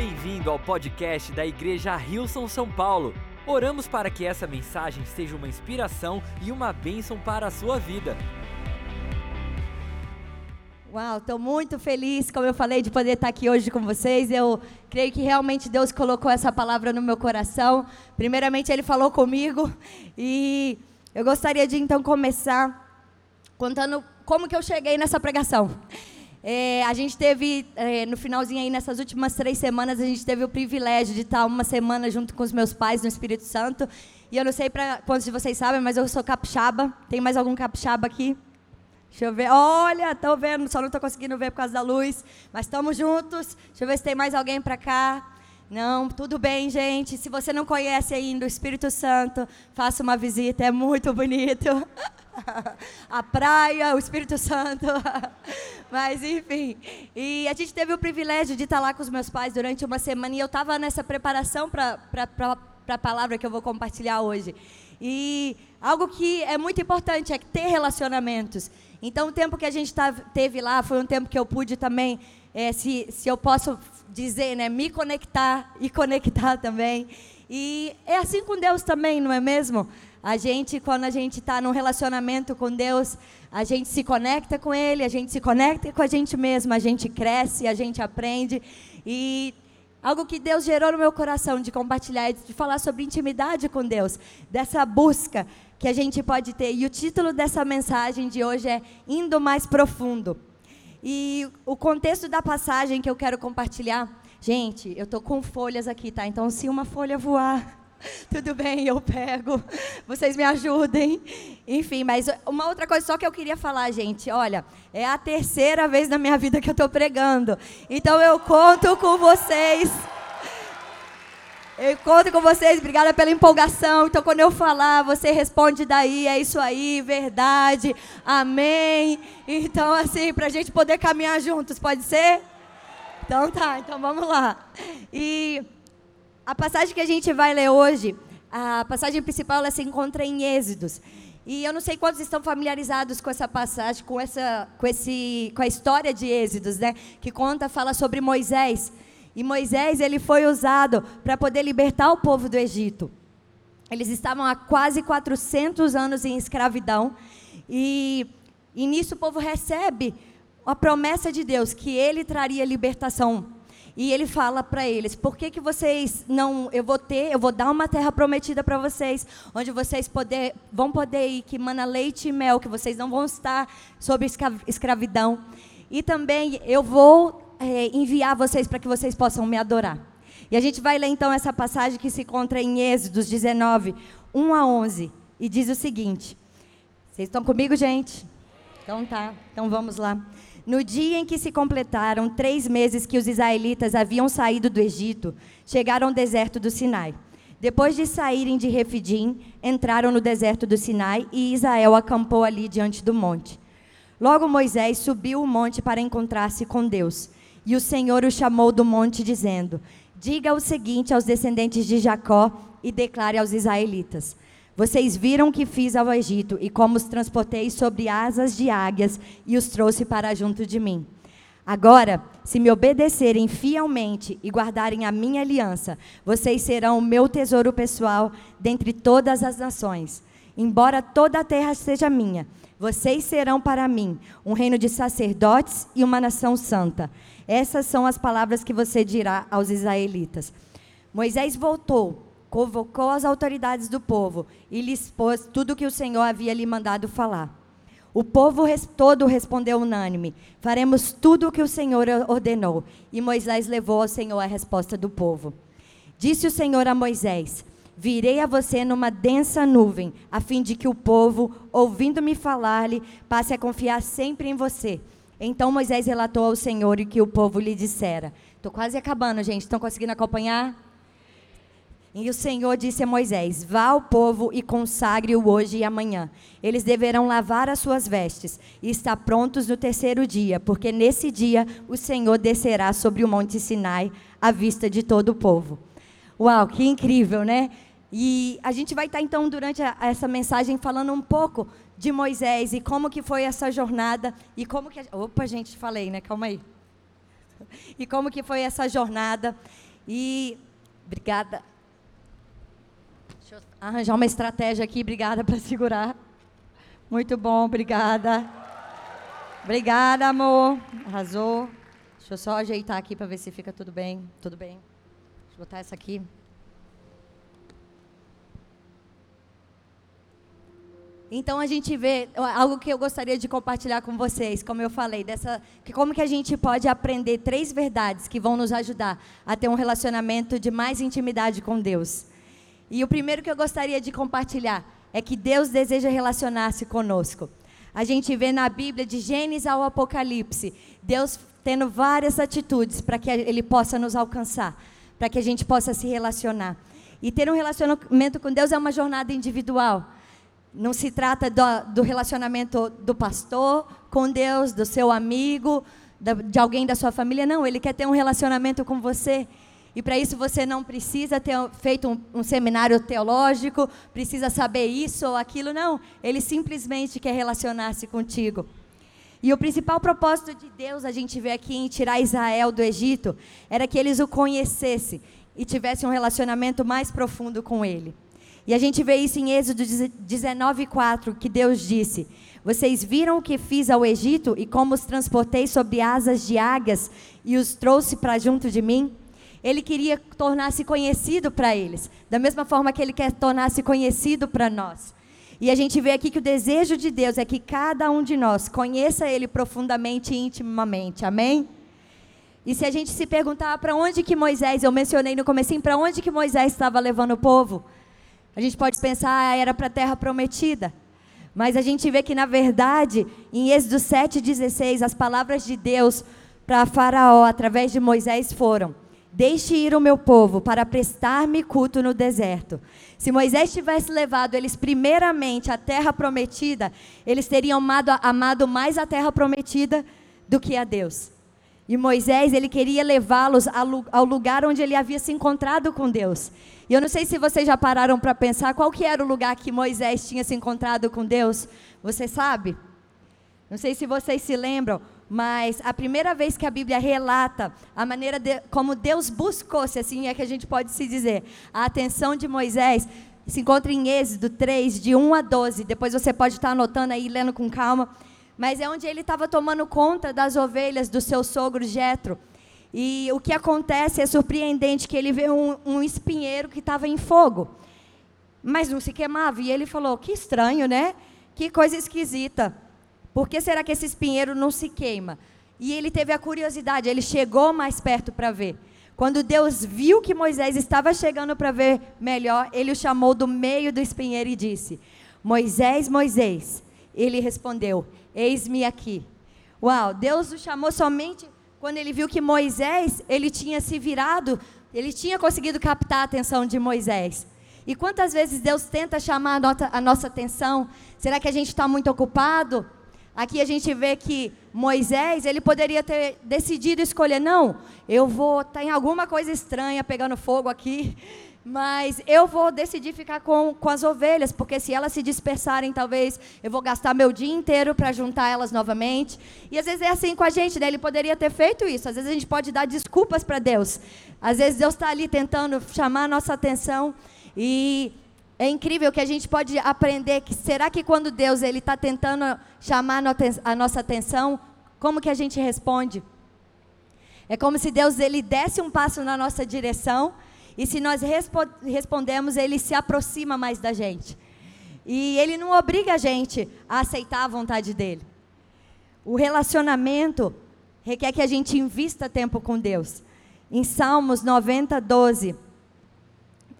Bem-vindo ao podcast da Igreja Rilson São Paulo. Oramos para que essa mensagem seja uma inspiração e uma bênção para a sua vida. Uau, estou muito feliz, como eu falei, de poder estar aqui hoje com vocês. Eu creio que realmente Deus colocou essa palavra no meu coração. Primeiramente, Ele falou comigo e eu gostaria de então começar contando como que eu cheguei nessa pregação. É, a gente teve, é, no finalzinho aí, nessas últimas três semanas, a gente teve o privilégio de estar uma semana junto com os meus pais no Espírito Santo. E eu não sei para quantos de vocês sabem, mas eu sou capixaba. Tem mais algum capixaba aqui? Deixa eu ver. Olha, estou vendo, só não estou conseguindo ver por causa da luz. Mas estamos juntos. Deixa eu ver se tem mais alguém para cá. Não, tudo bem, gente. Se você não conhece ainda o Espírito Santo, faça uma visita, é muito bonito. a praia, o Espírito Santo. Mas, enfim. E a gente teve o privilégio de estar lá com os meus pais durante uma semana e eu estava nessa preparação para a palavra que eu vou compartilhar hoje. E algo que é muito importante é ter relacionamentos. Então, o tempo que a gente teve lá foi um tempo que eu pude também, é, se, se eu posso dizer, né, me conectar e conectar também. E é assim com Deus também, não é mesmo? A gente, quando a gente está num relacionamento com Deus, a gente se conecta com Ele, a gente se conecta com a gente mesmo, a gente cresce, a gente aprende. E algo que Deus gerou no meu coração de compartilhar, de falar sobre intimidade com Deus, dessa busca que a gente pode ter. E o título dessa mensagem de hoje é Indo Mais Profundo. E o contexto da passagem que eu quero compartilhar, gente, eu tô com folhas aqui, tá? Então, se uma folha voar, tudo bem, eu pego. Vocês me ajudem. Enfim, mas uma outra coisa só que eu queria falar, gente, olha, é a terceira vez na minha vida que eu estou pregando. Então eu conto com vocês. Eu conto com vocês, obrigada pela empolgação. Então, quando eu falar, você responde daí, é isso aí, verdade, amém. Então, assim, para a gente poder caminhar juntos, pode ser? Então tá, então vamos lá. E a passagem que a gente vai ler hoje, a passagem principal, ela se encontra em Êxodos. E eu não sei quantos estão familiarizados com essa passagem, com essa, com esse, com a história de Êxodos, né? Que conta, fala sobre Moisés. E Moisés, ele foi usado para poder libertar o povo do Egito. Eles estavam há quase 400 anos em escravidão. E, e nisso o povo recebe a promessa de Deus que ele traria libertação. E ele fala para eles: "Por que que vocês não eu vou ter, eu vou dar uma terra prometida para vocês, onde vocês poder, vão poder ir que mana leite e mel, que vocês não vão estar sob escravidão. E também eu vou é, enviar vocês para que vocês possam me adorar. E a gente vai ler então essa passagem que se encontra em Êxodos 19, 1 a 11, e diz o seguinte: Vocês estão comigo, gente? Então tá, então vamos lá. No dia em que se completaram três meses que os israelitas haviam saído do Egito, chegaram ao deserto do Sinai. Depois de saírem de Refidim, entraram no deserto do Sinai e Israel acampou ali diante do monte. Logo Moisés subiu o monte para encontrar-se com Deus. E o Senhor o chamou do monte, dizendo: Diga o seguinte aos descendentes de Jacó e declare aos israelitas: Vocês viram o que fiz ao Egito e como os transportei sobre asas de águias e os trouxe para junto de mim. Agora, se me obedecerem fielmente e guardarem a minha aliança, vocês serão o meu tesouro pessoal dentre todas as nações. Embora toda a terra seja minha, vocês serão para mim um reino de sacerdotes e uma nação santa. Essas são as palavras que você dirá aos israelitas. Moisés voltou, convocou as autoridades do povo e lhes expôs tudo o que o Senhor havia lhe mandado falar. O povo todo respondeu unânime: Faremos tudo o que o Senhor ordenou. E Moisés levou ao Senhor a resposta do povo. Disse o Senhor a Moisés: Virei a você numa densa nuvem, a fim de que o povo, ouvindo-me falar-lhe, passe a confiar sempre em você. Então Moisés relatou ao Senhor o que o povo lhe dissera. Estou quase acabando, gente. Estão conseguindo acompanhar? E o Senhor disse a Moisés: Vá ao povo e consagre-o hoje e amanhã. Eles deverão lavar as suas vestes e estar prontos no terceiro dia, porque nesse dia o Senhor descerá sobre o monte Sinai à vista de todo o povo. Uau, que incrível, né? E a gente vai estar então durante a, essa mensagem falando um pouco de Moisés e como que foi essa jornada e como que opa gente falei né calma aí e como que foi essa jornada E obrigada. Deixa eu arranjar uma estratégia aqui, obrigada para segurar. Muito bom, obrigada. Obrigada, amor. Arrasou. Deixa eu só ajeitar aqui para ver se fica tudo bem. Tudo bem. Deixa eu botar essa aqui. Então a gente vê algo que eu gostaria de compartilhar com vocês, como eu falei, dessa que como que a gente pode aprender três verdades que vão nos ajudar a ter um relacionamento de mais intimidade com Deus. E o primeiro que eu gostaria de compartilhar é que Deus deseja relacionar-se conosco. A gente vê na Bíblia de Gênesis ao Apocalipse, Deus tendo várias atitudes para que ele possa nos alcançar, para que a gente possa se relacionar. E ter um relacionamento com Deus é uma jornada individual. Não se trata do, do relacionamento do pastor com Deus, do seu amigo, de alguém da sua família. Não, ele quer ter um relacionamento com você. E para isso você não precisa ter feito um, um, seminário teológico, precisa saber isso ou aquilo, não. Ele simplesmente quer relacionar-se contigo. E o principal propósito de Deus, a gente vê aqui em tirar Israel do Egito, era que eles o conhecessem e tivessem um relacionamento mais profundo com Ele. E a gente vê isso em Êxodo 19:4, que Deus disse: Vocês viram o que fiz ao Egito e como os transportei sobre asas de águias e os trouxe para junto de mim? Ele queria tornar-se conhecido para eles, da mesma forma que ele quer tornar-se conhecido para nós. E a gente vê aqui que o desejo de Deus é que cada um de nós conheça Ele profundamente e intimamente. Amém? E se a gente se perguntar para onde que Moisés, eu mencionei no começo, para onde que Moisés estava levando o povo? A gente pode pensar, ah, era para a terra prometida. Mas a gente vê que, na verdade, em Êxodo 7,16, as palavras de Deus para Faraó, através de Moisés, foram: Deixe ir o meu povo para prestar-me culto no deserto. Se Moisés tivesse levado eles primeiramente à terra prometida, eles teriam amado, amado mais a terra prometida do que a Deus. E Moisés, ele queria levá-los ao lugar onde ele havia se encontrado com Deus. E eu não sei se vocês já pararam para pensar qual que era o lugar que Moisés tinha se encontrado com Deus. Você sabe? Não sei se vocês se lembram, mas a primeira vez que a Bíblia relata a maneira de, como Deus buscou, se assim é que a gente pode se dizer, a atenção de Moisés, se encontra em Êxodo 3, de 1 a 12. Depois você pode estar anotando aí, lendo com calma mas é onde ele estava tomando conta das ovelhas do seu sogro Jetro. E o que acontece é surpreendente que ele vê um, um espinheiro que estava em fogo, mas não se queimava. E ele falou: que estranho, né? Que coisa esquisita. Por que será que esse espinheiro não se queima? E ele teve a curiosidade, ele chegou mais perto para ver. Quando Deus viu que Moisés estava chegando para ver melhor, ele o chamou do meio do espinheiro e disse: Moisés, Moisés. Ele respondeu: Eis-me aqui. Uau, Deus o chamou somente quando ele viu que Moisés, ele tinha se virado, ele tinha conseguido captar a atenção de Moisés. E quantas vezes Deus tenta chamar a, a nossa atenção? Será que a gente está muito ocupado? Aqui a gente vê que Moisés, ele poderia ter decidido escolher, não, eu vou, tem alguma coisa estranha pegando fogo aqui, mas eu vou decidir ficar com, com as ovelhas, porque se elas se dispersarem, talvez eu vou gastar meu dia inteiro para juntar elas novamente. E às vezes é assim com a gente, né? Ele poderia ter feito isso. Às vezes a gente pode dar desculpas para Deus. Às vezes Deus está ali tentando chamar a nossa atenção. E é incrível que a gente pode aprender que será que quando Deus ele está tentando chamar a nossa atenção, como que a gente responde? É como se Deus ele desse um passo na nossa direção e se nós respo respondemos, ele se aproxima mais da gente. E ele não obriga a gente a aceitar a vontade dele. O relacionamento requer que a gente invista tempo com Deus. Em Salmos 90, 12,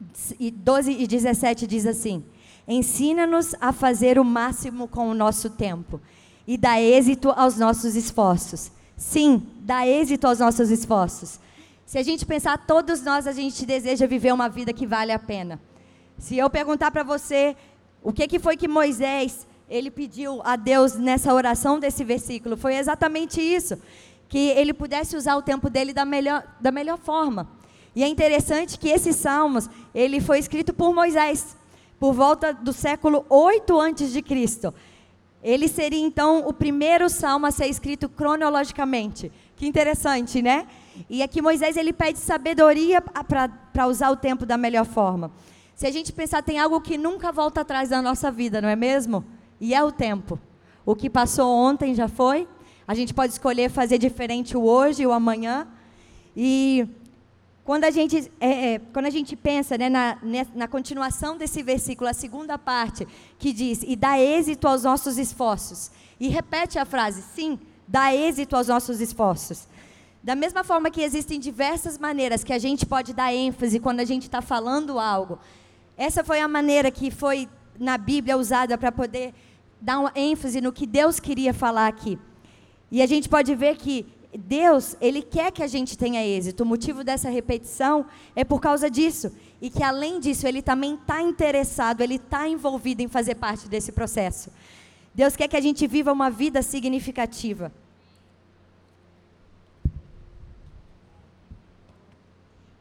12 e 17 diz assim: Ensina-nos a fazer o máximo com o nosso tempo e dá êxito aos nossos esforços. Sim, dá êxito aos nossos esforços. Se a gente pensar, todos nós a gente deseja viver uma vida que vale a pena. Se eu perguntar para você o que, que foi que Moisés ele pediu a Deus nessa oração desse versículo, foi exatamente isso, que ele pudesse usar o tempo dele da melhor, da melhor forma. E é interessante que esse salmos ele foi escrito por Moisés por volta do século 8 antes de Cristo. Ele seria então o primeiro salmo a ser escrito cronologicamente Que interessante, né? E aqui Moisés ele pede sabedoria para usar o tempo da melhor forma. Se a gente pensar, tem algo que nunca volta atrás da nossa vida, não é mesmo? E é o tempo. O que passou ontem já foi. A gente pode escolher fazer diferente o hoje e o amanhã. E quando a gente, é, é, quando a gente pensa né, na, na continuação desse versículo, a segunda parte, que diz: E dá êxito aos nossos esforços. E repete a frase: Sim, dá êxito aos nossos esforços. Da mesma forma que existem diversas maneiras que a gente pode dar ênfase quando a gente está falando algo, essa foi a maneira que foi na Bíblia usada para poder dar ênfase no que Deus queria falar aqui. E a gente pode ver que Deus, Ele quer que a gente tenha êxito. O motivo dessa repetição é por causa disso. E que, além disso, Ele também está interessado, Ele está envolvido em fazer parte desse processo. Deus quer que a gente viva uma vida significativa.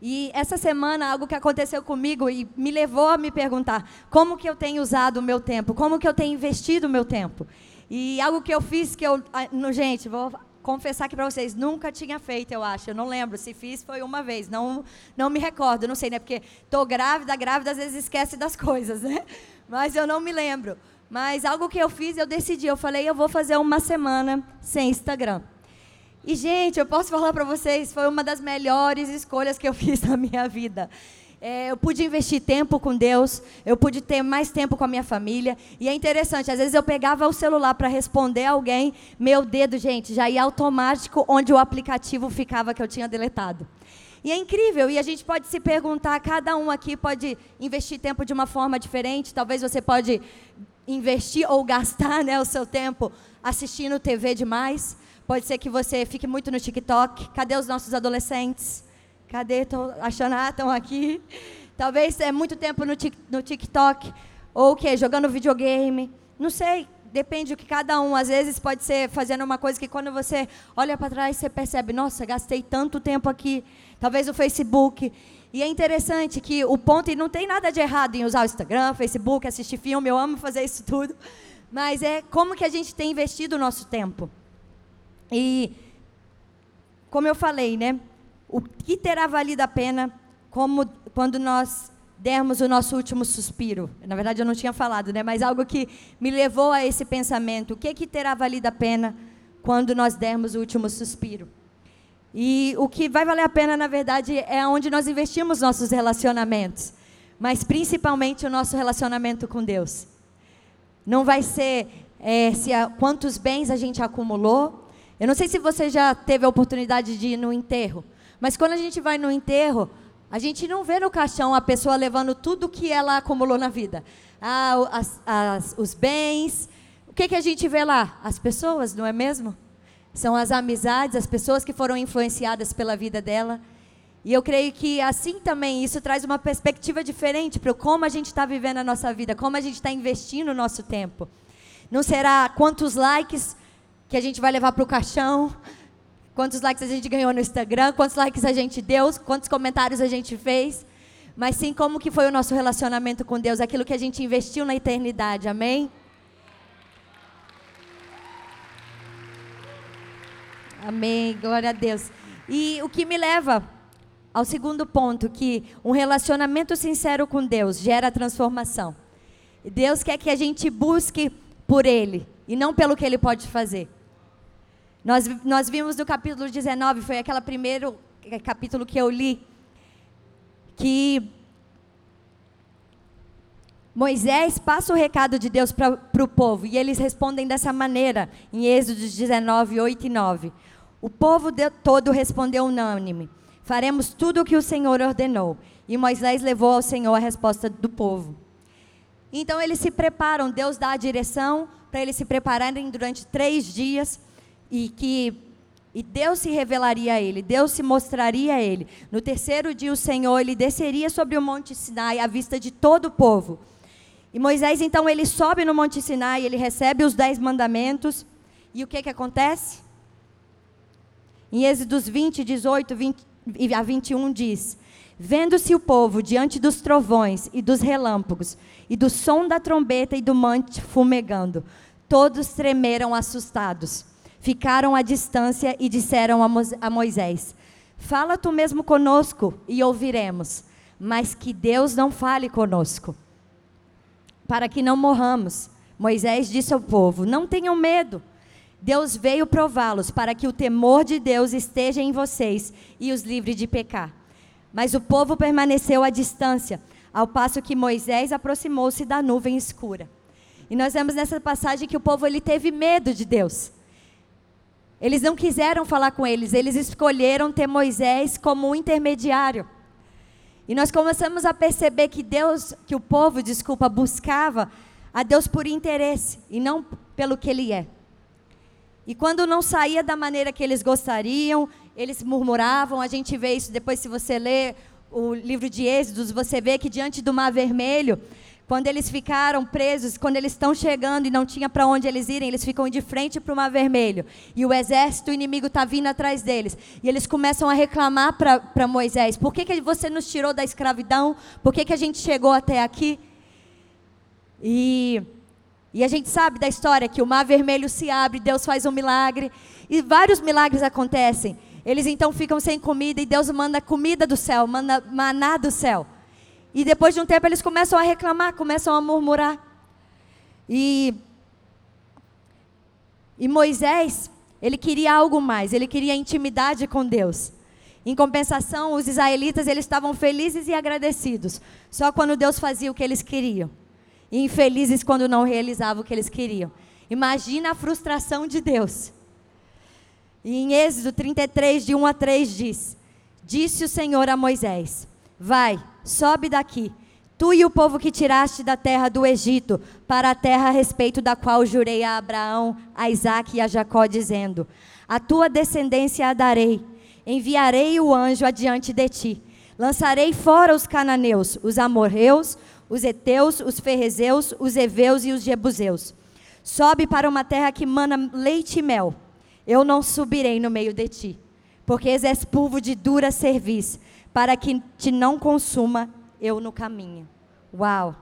E essa semana, algo que aconteceu comigo e me levou a me perguntar como que eu tenho usado o meu tempo, como que eu tenho investido o meu tempo. E algo que eu fiz que eu, no, gente, vou confessar aqui para vocês, nunca tinha feito, eu acho. Eu não lembro, se fiz foi uma vez, não, não me recordo, não sei, né? Porque tô grávida, grávida às vezes esquece das coisas, né? Mas eu não me lembro. Mas algo que eu fiz, eu decidi, eu falei, eu vou fazer uma semana sem Instagram. E, gente, eu posso falar para vocês, foi uma das melhores escolhas que eu fiz na minha vida. É, eu pude investir tempo com Deus, eu pude ter mais tempo com a minha família. E é interessante, às vezes eu pegava o celular para responder alguém, meu dedo, gente, já ia automático onde o aplicativo ficava que eu tinha deletado. E é incrível, e a gente pode se perguntar, cada um aqui pode investir tempo de uma forma diferente, talvez você pode investir ou gastar né, o seu tempo assistindo TV demais, Pode ser que você fique muito no TikTok. Cadê os nossos adolescentes? Cadê? Estou achando, ah, estão aqui. Talvez é muito tempo no, no TikTok. Ou o quê? Jogando videogame. Não sei. Depende do que cada um. Às vezes pode ser fazendo uma coisa que quando você olha para trás, você percebe, nossa, gastei tanto tempo aqui. Talvez o Facebook. E é interessante que o ponto, e não tem nada de errado em usar o Instagram, Facebook, assistir filme, eu amo fazer isso tudo. Mas é como que a gente tem investido o nosso tempo. E, como eu falei, né? O que terá valido a pena como quando nós dermos o nosso último suspiro? Na verdade, eu não tinha falado, né? Mas algo que me levou a esse pensamento. O que, que terá valido a pena quando nós dermos o último suspiro? E o que vai valer a pena, na verdade, é onde nós investimos nossos relacionamentos. Mas principalmente o nosso relacionamento com Deus. Não vai ser é, se a, quantos bens a gente acumulou, eu não sei se você já teve a oportunidade de ir no enterro, mas quando a gente vai no enterro, a gente não vê no caixão a pessoa levando tudo que ela acumulou na vida. Ah, as, as, os bens. O que, que a gente vê lá? As pessoas, não é mesmo? São as amizades, as pessoas que foram influenciadas pela vida dela. E eu creio que assim também isso traz uma perspectiva diferente para como a gente está vivendo a nossa vida, como a gente está investindo o nosso tempo. Não será quantos likes que a gente vai levar para o caixão, quantos likes a gente ganhou no Instagram, quantos likes a gente deu, quantos comentários a gente fez, mas sim como que foi o nosso relacionamento com Deus, aquilo que a gente investiu na eternidade, amém? Amém, glória a Deus. E o que me leva ao segundo ponto, que um relacionamento sincero com Deus gera transformação. Deus quer que a gente busque por Ele e não pelo que Ele pode fazer. Nós, nós vimos no capítulo 19, foi aquele primeiro é, capítulo que eu li, que Moisés passa o recado de Deus para o povo e eles respondem dessa maneira, em Êxodo 19, 8 e 9. O povo todo respondeu unânime: Faremos tudo o que o Senhor ordenou. E Moisés levou ao Senhor a resposta do povo. Então eles se preparam, Deus dá a direção para eles se prepararem durante três dias e que e Deus se revelaria a ele, Deus se mostraria a ele. No terceiro dia o Senhor ele desceria sobre o monte Sinai à vista de todo o povo. E Moisés então ele sobe no monte Sinai, ele recebe os dez mandamentos e o que que acontece? Em Êxodos 20, 18 20, a 21 diz: Vendo-se o povo diante dos trovões e dos relâmpagos, e do som da trombeta e do monte fumegando, todos tremeram assustados. Ficaram à distância e disseram a Moisés: Fala tu mesmo conosco e ouviremos, mas que Deus não fale conosco, para que não morramos. Moisés disse ao povo: Não tenham medo. Deus veio prová-los para que o temor de Deus esteja em vocês e os livre de pecar. Mas o povo permaneceu à distância, ao passo que Moisés aproximou-se da nuvem escura. E nós vemos nessa passagem que o povo ele teve medo de Deus. Eles não quiseram falar com eles, eles escolheram ter Moisés como um intermediário. E nós começamos a perceber que Deus, que o povo, desculpa, buscava a Deus por interesse e não pelo que ele é. E quando não saía da maneira que eles gostariam, eles murmuravam. A gente vê isso depois, se você ler o livro de Êxodos, você vê que diante do Mar Vermelho, quando eles ficaram presos, quando eles estão chegando e não tinha para onde eles irem, eles ficam de frente para o Mar Vermelho. E o exército inimigo está vindo atrás deles. E eles começam a reclamar para Moisés: por que, que você nos tirou da escravidão? Por que, que a gente chegou até aqui? E, e a gente sabe da história que o Mar Vermelho se abre, Deus faz um milagre. E vários milagres acontecem. Eles então ficam sem comida e Deus manda comida do céu, manda maná do céu. E depois de um tempo eles começam a reclamar, começam a murmurar. E, e Moisés, ele queria algo mais, ele queria intimidade com Deus. Em compensação, os israelitas eles estavam felizes e agradecidos, só quando Deus fazia o que eles queriam. E infelizes quando não realizavam o que eles queriam. Imagina a frustração de Deus. E em Êxodo 33, de 1 a 3, diz: Disse o Senhor a Moisés: Vai, sobe daqui, tu e o povo que tiraste da terra do Egito, para a terra a respeito da qual jurei a Abraão, a Isaque e a Jacó, dizendo: A tua descendência a darei, enviarei o anjo adiante de ti, lançarei fora os cananeus, os amorreus, os heteus, os ferrezeus, os heveus e os jebuseus. Sobe para uma terra que mana leite e mel. Eu não subirei no meio de ti, porque és povo de dura serviço para que te não consuma eu no caminho. Uau!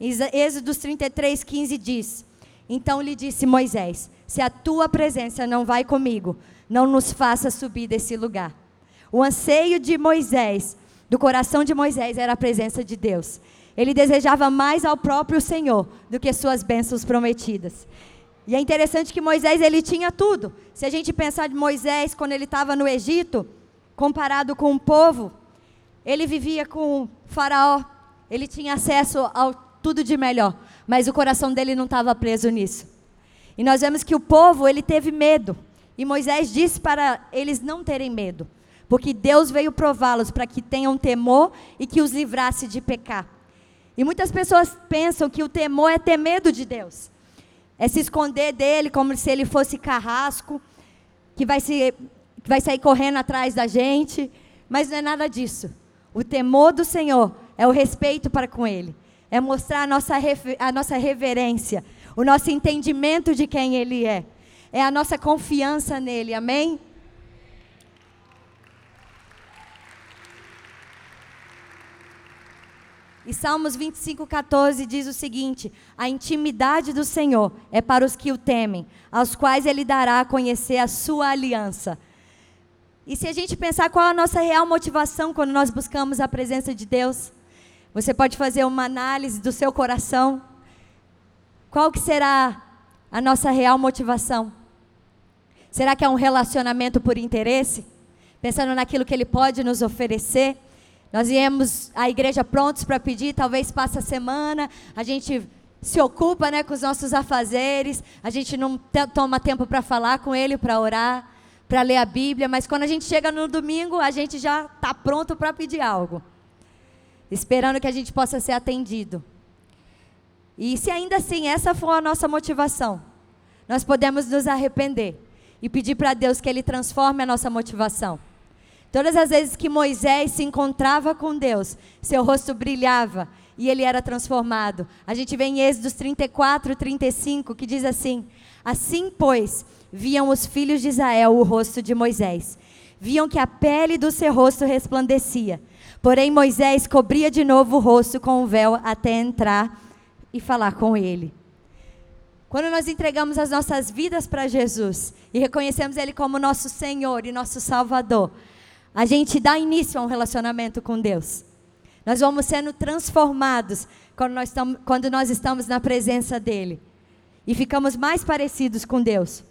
Êxodo 33, 15 diz: Então lhe disse Moisés: Se a tua presença não vai comigo, não nos faça subir desse lugar. O anseio de Moisés, do coração de Moisés, era a presença de Deus. Ele desejava mais ao próprio Senhor do que suas bênçãos prometidas. E é interessante que Moisés ele tinha tudo. Se a gente pensar de Moisés quando ele estava no Egito, comparado com o povo, ele vivia com Faraó, ele tinha acesso ao tudo de melhor, mas o coração dele não estava preso nisso. E nós vemos que o povo, ele teve medo. E Moisés disse para eles não terem medo, porque Deus veio prová-los para que tenham temor e que os livrasse de pecar. E muitas pessoas pensam que o temor é ter medo de Deus. É se esconder dele como se ele fosse carrasco, que vai, se, que vai sair correndo atrás da gente. Mas não é nada disso. O temor do Senhor é o respeito para com Ele, é mostrar a nossa, a nossa reverência, o nosso entendimento de quem Ele é, é a nossa confiança nele, amém? E Salmos 25, 14 diz o seguinte: A intimidade do Senhor é para os que o temem, aos quais Ele dará a conhecer a sua aliança. E se a gente pensar qual é a nossa real motivação quando nós buscamos a presença de Deus, você pode fazer uma análise do seu coração. Qual que será a nossa real motivação? Será que é um relacionamento por interesse? Pensando naquilo que ele pode nos oferecer? Nós viemos à igreja prontos para pedir, talvez passe a semana, a gente se ocupa né, com os nossos afazeres, a gente não toma tempo para falar com ele, para orar para ler a Bíblia, mas quando a gente chega no domingo, a gente já está pronto para pedir algo, esperando que a gente possa ser atendido. E se ainda assim essa for a nossa motivação, nós podemos nos arrepender e pedir para Deus que Ele transforme a nossa motivação. Todas as vezes que Moisés se encontrava com Deus, seu rosto brilhava e ele era transformado. A gente vê em Êxodos 34, 35, que diz assim: Assim, pois, viam os filhos de Israel o rosto de Moisés. Viam que a pele do seu rosto resplandecia. Porém, Moisés cobria de novo o rosto com o véu até entrar e falar com ele. Quando nós entregamos as nossas vidas para Jesus e reconhecemos Ele como nosso Senhor e nosso Salvador, a gente dá início a um relacionamento com Deus. Nós vamos sendo transformados quando nós, estamos, quando nós estamos na presença dEle. E ficamos mais parecidos com Deus.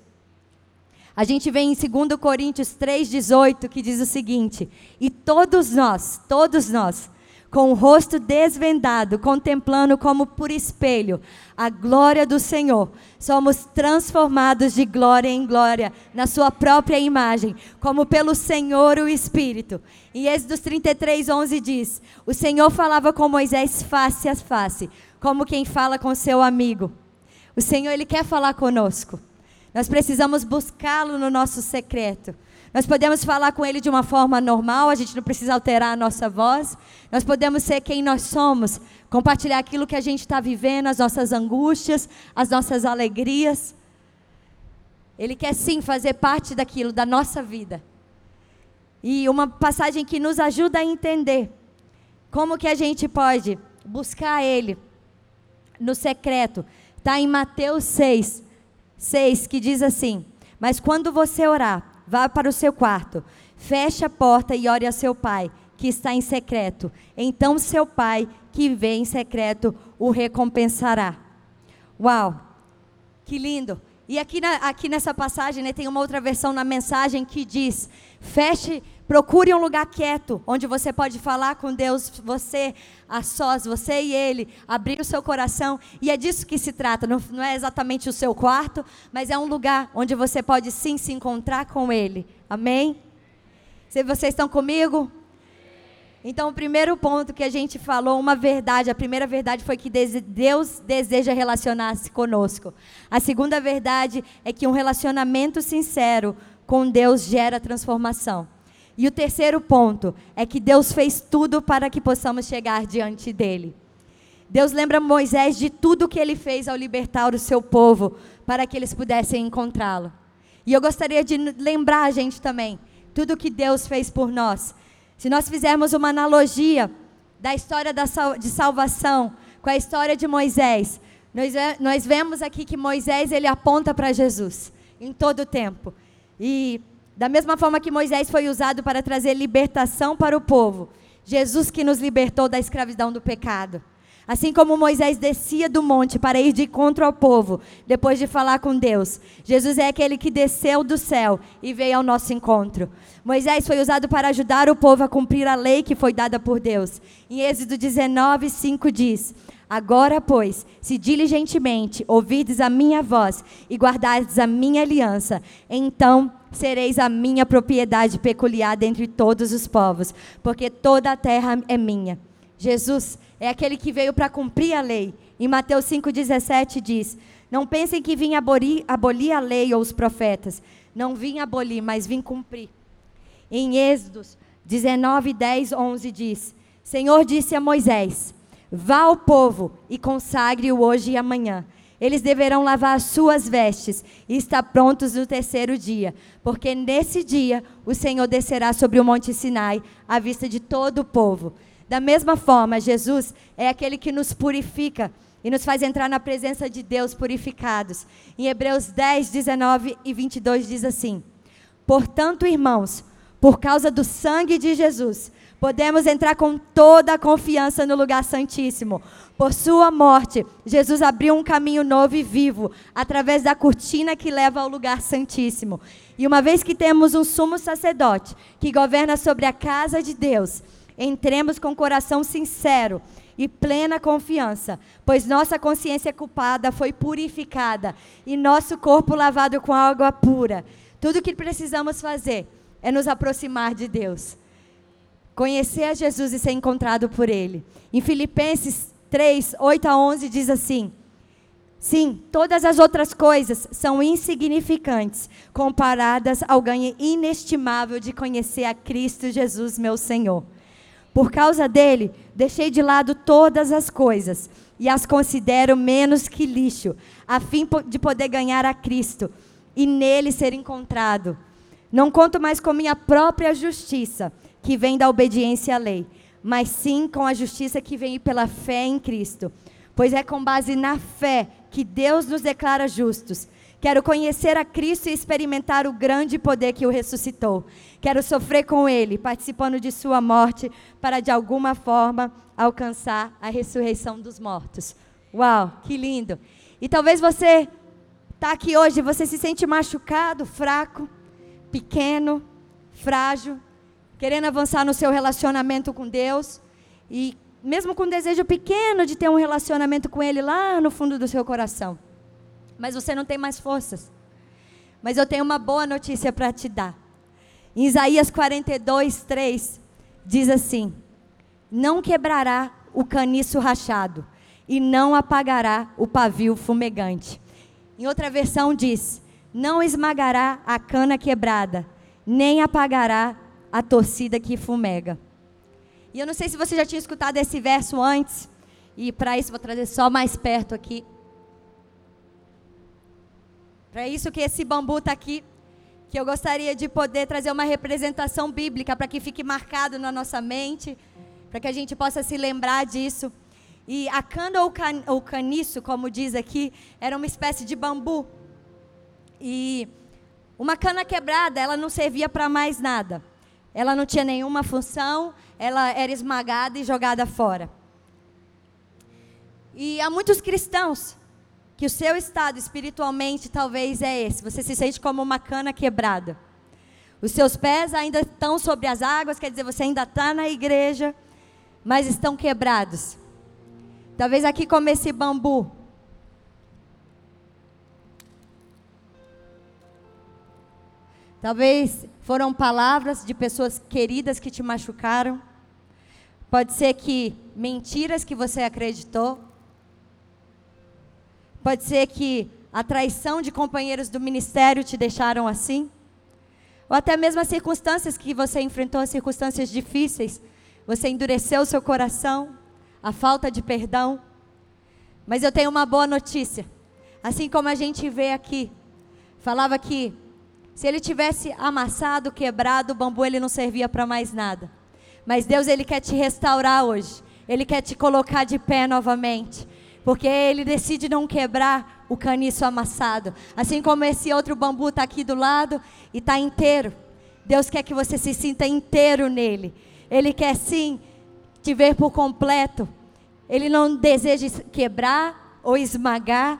A gente vê em 2 Coríntios 3,18 que diz o seguinte: E todos nós, todos nós, com o rosto desvendado, contemplando como por espelho a glória do Senhor, somos transformados de glória em glória na Sua própria imagem, como pelo Senhor o Espírito. Em Êxodo 33, 11 diz: O Senhor falava com Moisés face a face, como quem fala com seu amigo. O Senhor, Ele quer falar conosco. Nós precisamos buscá-lo no nosso secreto. Nós podemos falar com Ele de uma forma normal, a gente não precisa alterar a nossa voz. Nós podemos ser quem nós somos, compartilhar aquilo que a gente está vivendo, as nossas angústias, as nossas alegrias. Ele quer sim fazer parte daquilo, da nossa vida. E uma passagem que nos ajuda a entender como que a gente pode buscar Ele no secreto, está em Mateus 6, 6, que diz assim: Mas quando você orar, vá para o seu quarto, feche a porta e ore a seu pai, que está em secreto. Então seu pai, que vê em secreto, o recompensará. Uau! Que lindo! E aqui, na, aqui nessa passagem né, tem uma outra versão na mensagem que diz: feche Procure um lugar quieto, onde você pode falar com Deus, você a sós, você e Ele, abrir o seu coração. E é disso que se trata. Não, não, é exatamente o seu quarto, mas é um lugar onde você pode sim se encontrar com Ele. Amém? Se vocês estão comigo? Então, o primeiro ponto que a gente falou, uma verdade, a primeira verdade foi que Deus deseja relacionar-se conosco. A segunda verdade é que um relacionamento sincero com Deus gera transformação. E o terceiro ponto é que Deus fez tudo para que possamos chegar diante dele. Deus lembra Moisés de tudo que ele fez ao libertar o seu povo para que eles pudessem encontrá-lo. E eu gostaria de lembrar a gente também tudo que Deus fez por nós. Se nós fizermos uma analogia da história da sal de salvação com a história de Moisés, nós, nós vemos aqui que Moisés ele aponta para Jesus em todo o tempo. E da mesma forma que Moisés foi usado para trazer libertação para o povo, Jesus que nos libertou da escravidão do pecado. Assim como Moisés descia do monte para ir de encontro ao povo, depois de falar com Deus, Jesus é aquele que desceu do céu e veio ao nosso encontro. Moisés foi usado para ajudar o povo a cumprir a lei que foi dada por Deus. Em Êxodo 19, 5 diz: Agora, pois, se diligentemente ouvides a minha voz e guardardes a minha aliança, então sereis a minha propriedade peculiar dentre todos os povos, porque toda a terra é minha. Jesus é aquele que veio para cumprir a lei. Em Mateus 5,17 diz: Não pensem que vim abolir, abolir a lei ou os profetas. Não vim abolir, mas vim cumprir. Em Êxodos 19, 10, 11 diz: Senhor disse a Moisés: Vá ao povo e consagre-o hoje e amanhã eles deverão lavar as suas vestes e estar prontos no terceiro dia, porque nesse dia o Senhor descerá sobre o monte Sinai à vista de todo o povo. Da mesma forma, Jesus é aquele que nos purifica e nos faz entrar na presença de Deus purificados. Em Hebreus 10, 19 e 22 diz assim: Portanto, irmãos, por causa do sangue de Jesus, podemos entrar com toda a confiança no lugar santíssimo. Por sua morte, Jesus abriu um caminho novo e vivo, através da cortina que leva ao lugar santíssimo. E uma vez que temos um sumo sacerdote que governa sobre a casa de Deus, entremos com coração sincero e plena confiança, pois nossa consciência culpada foi purificada e nosso corpo lavado com água pura. Tudo o que precisamos fazer é nos aproximar de Deus conhecer a Jesus e ser encontrado por Ele. Em Filipenses 3, 8 a 11 diz assim: Sim, todas as outras coisas são insignificantes comparadas ao ganho inestimável de conhecer a Cristo Jesus, meu Senhor. Por causa dele, deixei de lado todas as coisas e as considero menos que lixo, a fim de poder ganhar a Cristo e nele ser encontrado. Não conto mais com minha própria justiça que vem da obediência à lei, mas sim com a justiça que vem pela fé em Cristo. Pois é com base na fé que Deus nos declara justos. Quero conhecer a Cristo e experimentar o grande poder que o ressuscitou. Quero sofrer com Ele, participando de Sua morte, para de alguma forma alcançar a ressurreição dos mortos. Uau, que lindo! E talvez você está aqui hoje, você se sente machucado, fraco, pequeno, frágil, querendo avançar no seu relacionamento com Deus e mesmo com um desejo pequeno de ter um relacionamento com Ele lá no fundo do seu coração. Mas você não tem mais forças. Mas eu tenho uma boa notícia para te dar. Em Isaías 42, 3, diz assim: Não quebrará o caniço rachado, e não apagará o pavio fumegante. Em outra versão diz: Não esmagará a cana quebrada, nem apagará a torcida que fumega. E eu não sei se você já tinha escutado esse verso antes, e para isso vou trazer só mais perto aqui. Para isso que esse bambu está aqui, que eu gostaria de poder trazer uma representação bíblica para que fique marcado na nossa mente, para que a gente possa se lembrar disso. E a cana ou, can, caniço, como diz aqui, era uma espécie de bambu. E uma cana quebrada, ela não servia para mais nada. Ela não tinha nenhuma função, ela era esmagada e jogada fora. E há muitos cristãos que o seu estado espiritualmente talvez é esse. Você se sente como uma cana quebrada. Os seus pés ainda estão sobre as águas, quer dizer, você ainda está na igreja, mas estão quebrados. Talvez aqui como esse bambu. Talvez foram palavras de pessoas queridas que te machucaram. Pode ser que mentiras que você acreditou. Pode ser que a traição de companheiros do ministério te deixaram assim. Ou até mesmo as circunstâncias que você enfrentou, circunstâncias difíceis. Você endureceu o seu coração, a falta de perdão. Mas eu tenho uma boa notícia. Assim como a gente vê aqui, falava que se ele tivesse amassado, quebrado, o bambu ele não servia para mais nada. Mas Deus ele quer te restaurar hoje. Ele quer te colocar de pé novamente. Porque ele decide não quebrar o caniço amassado. Assim como esse outro bambu está aqui do lado e está inteiro. Deus quer que você se sinta inteiro nele. Ele quer sim te ver por completo. Ele não deseja quebrar ou esmagar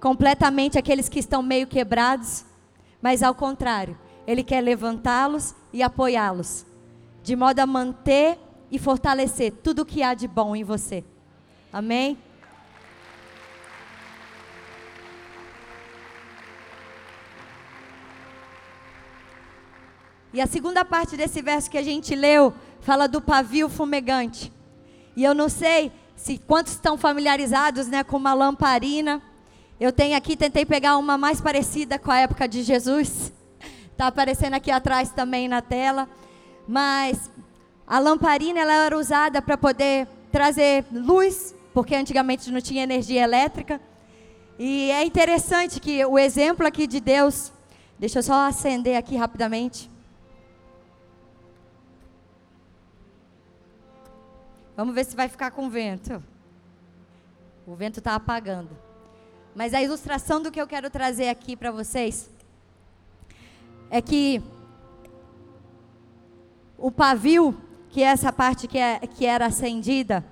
completamente aqueles que estão meio quebrados mas ao contrário, Ele quer levantá-los e apoiá-los, de modo a manter e fortalecer tudo o que há de bom em você. Amém? E a segunda parte desse verso que a gente leu fala do pavio fumegante. E eu não sei se quantos estão familiarizados, né, com uma lamparina. Eu tenho aqui, tentei pegar uma mais parecida com a época de Jesus. Está aparecendo aqui atrás também na tela. Mas a lamparina ela era usada para poder trazer luz, porque antigamente não tinha energia elétrica. E é interessante que o exemplo aqui de Deus, deixa eu só acender aqui rapidamente. Vamos ver se vai ficar com vento. O vento está apagando. Mas a ilustração do que eu quero trazer aqui para vocês é que o pavio, que é essa parte que, é, que era acendida,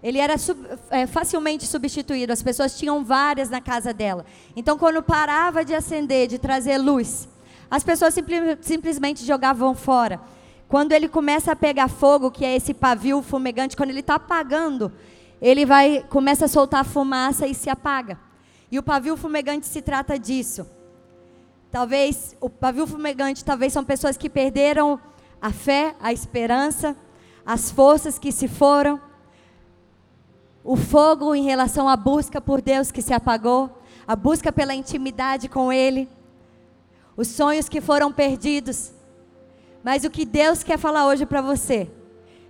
ele era sub, é, facilmente substituído. As pessoas tinham várias na casa dela. Então, quando parava de acender, de trazer luz, as pessoas simplesmente jogavam fora. Quando ele começa a pegar fogo, que é esse pavio fumegante, quando ele está apagando, ele vai começa a soltar fumaça e se apaga. E o pavio fumegante se trata disso. Talvez o pavio fumegante talvez são pessoas que perderam a fé, a esperança, as forças que se foram, o fogo em relação à busca por Deus que se apagou, a busca pela intimidade com Ele, os sonhos que foram perdidos. Mas o que Deus quer falar hoje para você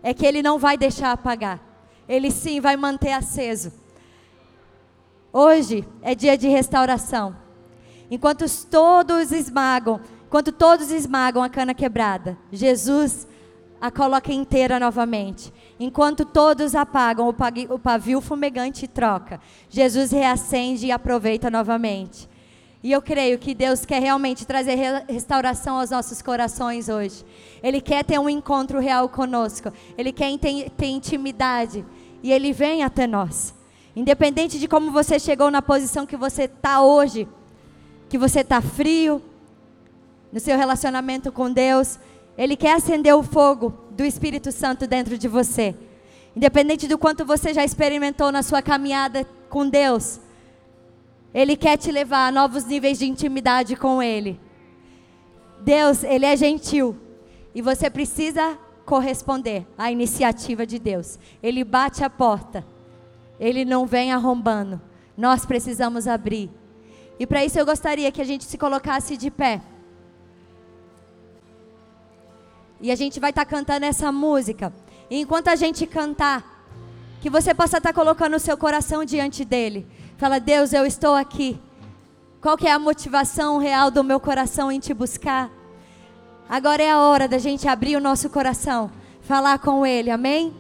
é que Ele não vai deixar apagar. Ele sim vai manter aceso. Hoje é dia de restauração. Enquanto todos esmagam, enquanto todos esmagam a cana quebrada, Jesus a coloca inteira novamente. Enquanto todos apagam, o pavio fumegante troca. Jesus reacende e aproveita novamente. E eu creio que Deus quer realmente trazer restauração aos nossos corações hoje. Ele quer ter um encontro real conosco. Ele quer ter intimidade. E Ele vem até nós. Independente de como você chegou na posição que você está hoje, que você está frio, no seu relacionamento com Deus, Ele quer acender o fogo do Espírito Santo dentro de você. Independente do quanto você já experimentou na sua caminhada com Deus, Ele quer te levar a novos níveis de intimidade com Ele. Deus, Ele é gentil e você precisa corresponder à iniciativa de Deus. Ele bate a porta, Ele não vem arrombando. Nós precisamos abrir. E para isso eu gostaria que a gente se colocasse de pé. E a gente vai estar tá cantando essa música. E enquanto a gente cantar, que você possa estar tá colocando o seu coração diante dele. Fala, Deus, eu estou aqui. Qual que é a motivação real do meu coração em te buscar? Agora é a hora da gente abrir o nosso coração, falar com ele, amém?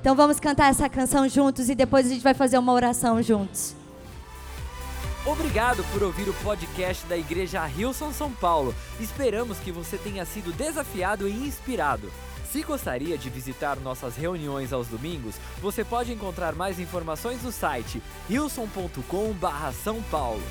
Então vamos cantar essa canção juntos e depois a gente vai fazer uma oração juntos. Obrigado por ouvir o podcast da Igreja Rilson São Paulo. Esperamos que você tenha sido desafiado e inspirado. Se gostaria de visitar nossas reuniões aos domingos, você pode encontrar mais informações no site rilson.com/são paulo.